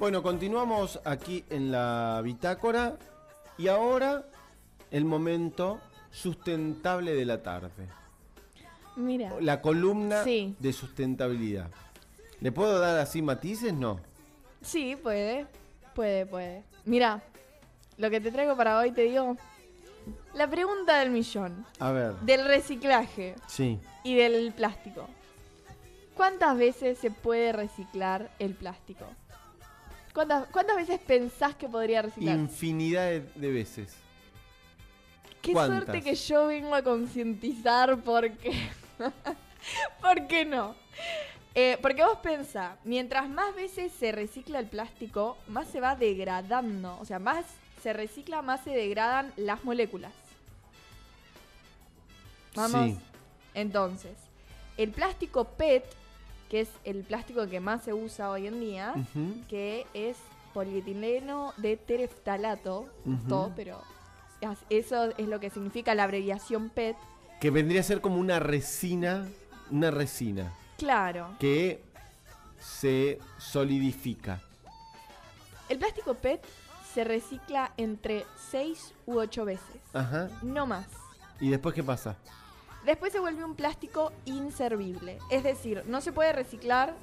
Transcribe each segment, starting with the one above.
Bueno, continuamos aquí en la bitácora y ahora el momento sustentable de la tarde. Mira. La columna Sí. de sustentabilidad. ¿Le puedo dar así matices? No. Sí, puede. Puede, puede. Mira, lo que te traigo para hoy te digo. La pregunta del millón. A ver. Del reciclaje Sí. y del plástico. ¿Cuántas veces se puede reciclar el plástico? ¿Cuántas, cuántas veces pensás que podría reciclar? Infinidad de, de veces. Qué ¿Cuántas? suerte que yo vengo a concientizar porque... ¿Por qué no? Eh, porque vos pensá, mientras más veces se recicla el plástico, más se va degradando. O sea, más se recicla, más se degradan las moléculas. Vamos. Sí. Entonces, el plástico PET, que es el plástico que más se usa hoy en día, que es polietileno de tereftalato, Ujú. todo, pero eso es lo que significa la abreviación PET. Que vendría a ser como una resina. Una resina. Claro. Que se solidifica. El plástico PET se recicla entre 6 u 8 veces, Ajá. no más. ¿Y después qué pasa? Después se vuelve un plástico inservible, es decir, no se puede reciclar,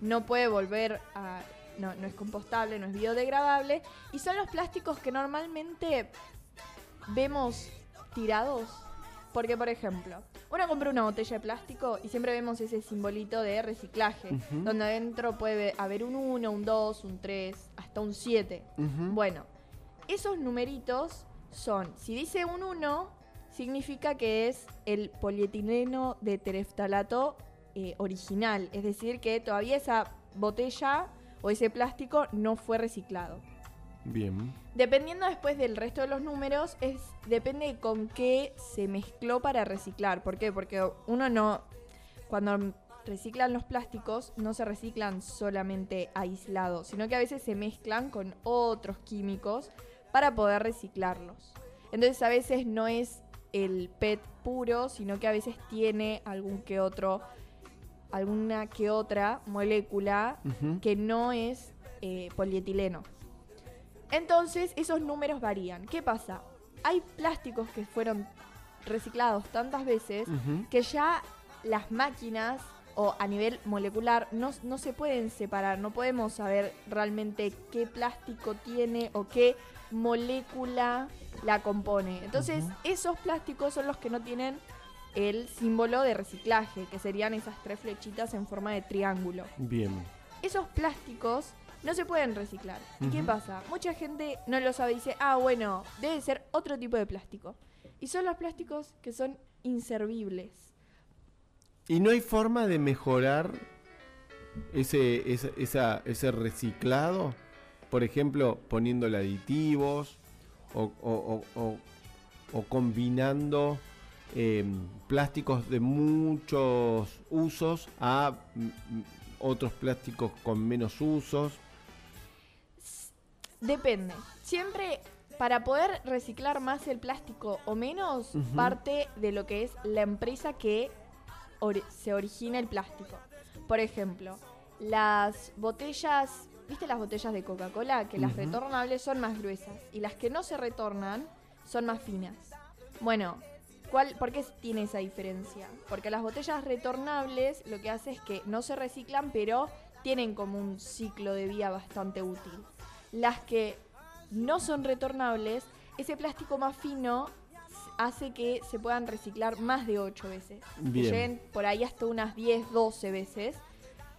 no puede volver a... No, no es compostable, no es biodegradable, y son los plásticos que normalmente vemos tirados. Porque, por ejemplo, uno compra una botella de plástico y siempre vemos ese simbolito de reciclaje, donde adentro puede haber un 1, un 2, un 3, hasta un 7. Ujú. Bueno, esos numeritos son, si dice un 1, significa que es el polietileno de tereftalato eh, original, es decir, que todavía esa botella o ese plástico no fue reciclado. Bien. Dependiendo después del resto de los números, es depende de con qué se mezcló para reciclar. ¿Por qué? Porque uno no. Cuando reciclan los plásticos, no se reciclan solamente aislados, sino que a veces se mezclan con otros químicos para poder reciclarlos. Entonces a veces no es el PET puro, sino que a veces tiene algún que otro, alguna que otra molécula que no es eh, polietileno. Entonces, esos números varían. ¿Qué pasa? Hay plásticos que fueron reciclados tantas veces que ya las máquinas o a nivel molecular no, no se pueden separar, no podemos saber realmente qué plástico tiene o qué molécula la compone. Entonces, esos plásticos son los que no tienen el símbolo de reciclaje, que serían esas tres flechitas en forma de triángulo Bien. esos plásticos no se pueden reciclar. ¿Y qué pasa? Mucha gente no lo sabe y dice, ah, bueno, debe ser otro tipo de plástico. Y son los plásticos que son inservibles. ¿Y no hay forma de mejorar ese, ese, esa- ese reciclado? Por ejemplo, poniéndole aditivos o, o- o- o- o combinando em, plásticos de muchos usos a mm, mm, otros plásticos con menos usos. Depende. Siempre para poder reciclar más el plástico o menos, parte de lo que es la empresa que ori- se origina el plástico. Por ejemplo, las botellas, ¿viste las botellas de Coca-Cola? Que las retornables son más gruesas y las que no se retornan son más finas. Bueno, ¿cuál, ¿por qué tiene esa diferencia? Porque las botellas retornables lo que hace es que no se reciclan, pero tienen como un ciclo de vida bastante útil. Las que no son retornables, ese plástico más fino hace que se puedan reciclar más de 8 veces. Que Bien. lleguen por ahí hasta unas 10, 12 veces.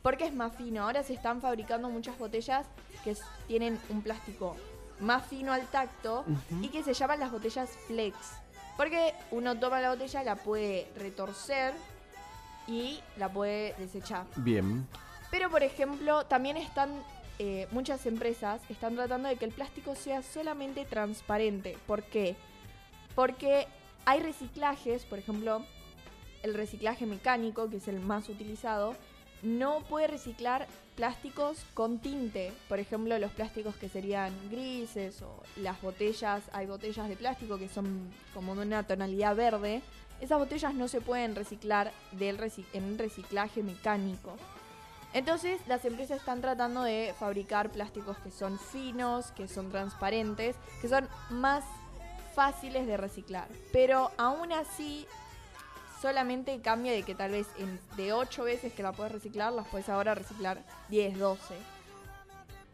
Porque es más fino. Ahora se están fabricando muchas botellas que tienen un plástico más fino al tacto y que se llaman las botellas flex. Porque uno toma la botella, la puede retorcer y la puede desechar. Bien. Pero, por ejemplo, también están, eh, muchas empresas están tratando de que el plástico sea solamente transparente. ¿Por qué? Porque hay reciclajes, por ejemplo, el reciclaje mecánico, que es el más utilizado, no puede reciclar plásticos con tinte. Por ejemplo, los plásticos que serían grises o las botellas, hay botellas de plástico que son como de una tonalidad verde. Esas botellas no se pueden reciclar del en un reciclaje mecánico. Entonces las empresas están tratando de fabricar plásticos que son finos, que son transparentes, que son más fáciles de reciclar. Pero aún así solamente cambia de que tal vez en, de 8 veces que la puedes reciclar, las puedes ahora reciclar 10, 12.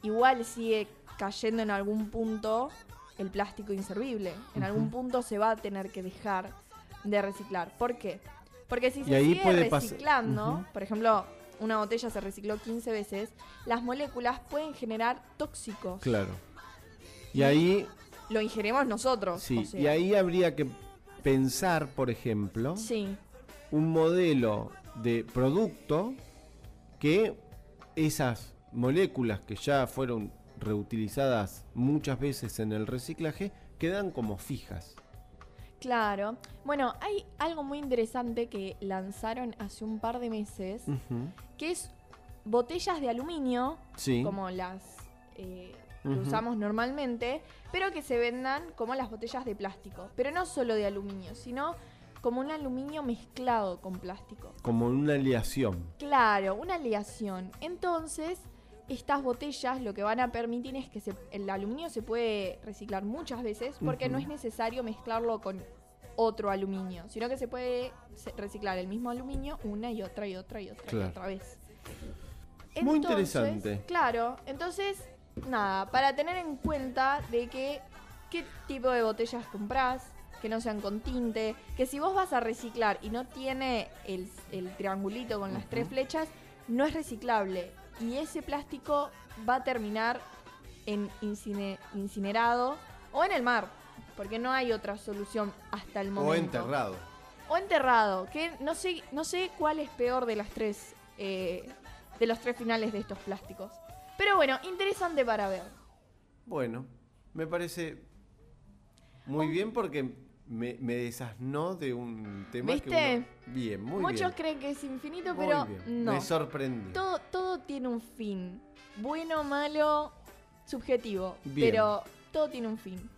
Igual sigue cayendo en algún punto el plástico inservible. En algún punto se va a tener que dejar de reciclar. ¿Por qué? Porque si Y se ahí sigue reciclando, por ejemplo, una botella se recicló 15 veces, las moléculas pueden generar tóxicos. Claro. Y ahí, Lo ingerimos nosotros. sí, o sea. y ahí habría que pensar, por ejemplo, Sí, un modelo de producto que esas moléculas que ya fueron reutilizadas muchas veces en el reciclaje quedan como fijas. claro. Bueno, hay algo muy interesante que lanzaron hace un par de meses, que es botellas de aluminio, Sí. como las eh, que usamos normalmente, pero que se vendan como las botellas de plástico. Pero no solo de aluminio, sino como un aluminio mezclado con plástico. Como una aleación. Claro, una aleación. Entonces, estas botellas lo que van a permitir es que se- el aluminio se puede reciclar muchas veces porque no es necesario mezclarlo con otro aluminio, sino que se puede reciclar el mismo aluminio una y otra y otra y otra y Claro. otra vez. Muy interesante. Claro, entonces, nada, para tener en cuenta de que qué tipo de botellas comprás, que no sean con tinte, que si vos vas a reciclar y no tiene el, el triangulito con las tres flechas, no es reciclable. Y ese plástico va a terminar en incine- incinerado o en el mar, porque no hay otra solución hasta el momento. O enterrado. O enterrado, que no sé, no sé cuál es peor de las tres, eh, de los tres finales de estos plásticos. Pero bueno, interesante para ver. Bueno, me parece muy bien porque me, me desasnó de un tema ¿Viste? que uno... Bien, muy Muchos bien. creen que es infinito, Muy pero bien. no. Me sorprendí. Todo, todo tiene un fin. Bueno, malo, subjetivo. Bien. Pero todo tiene un fin.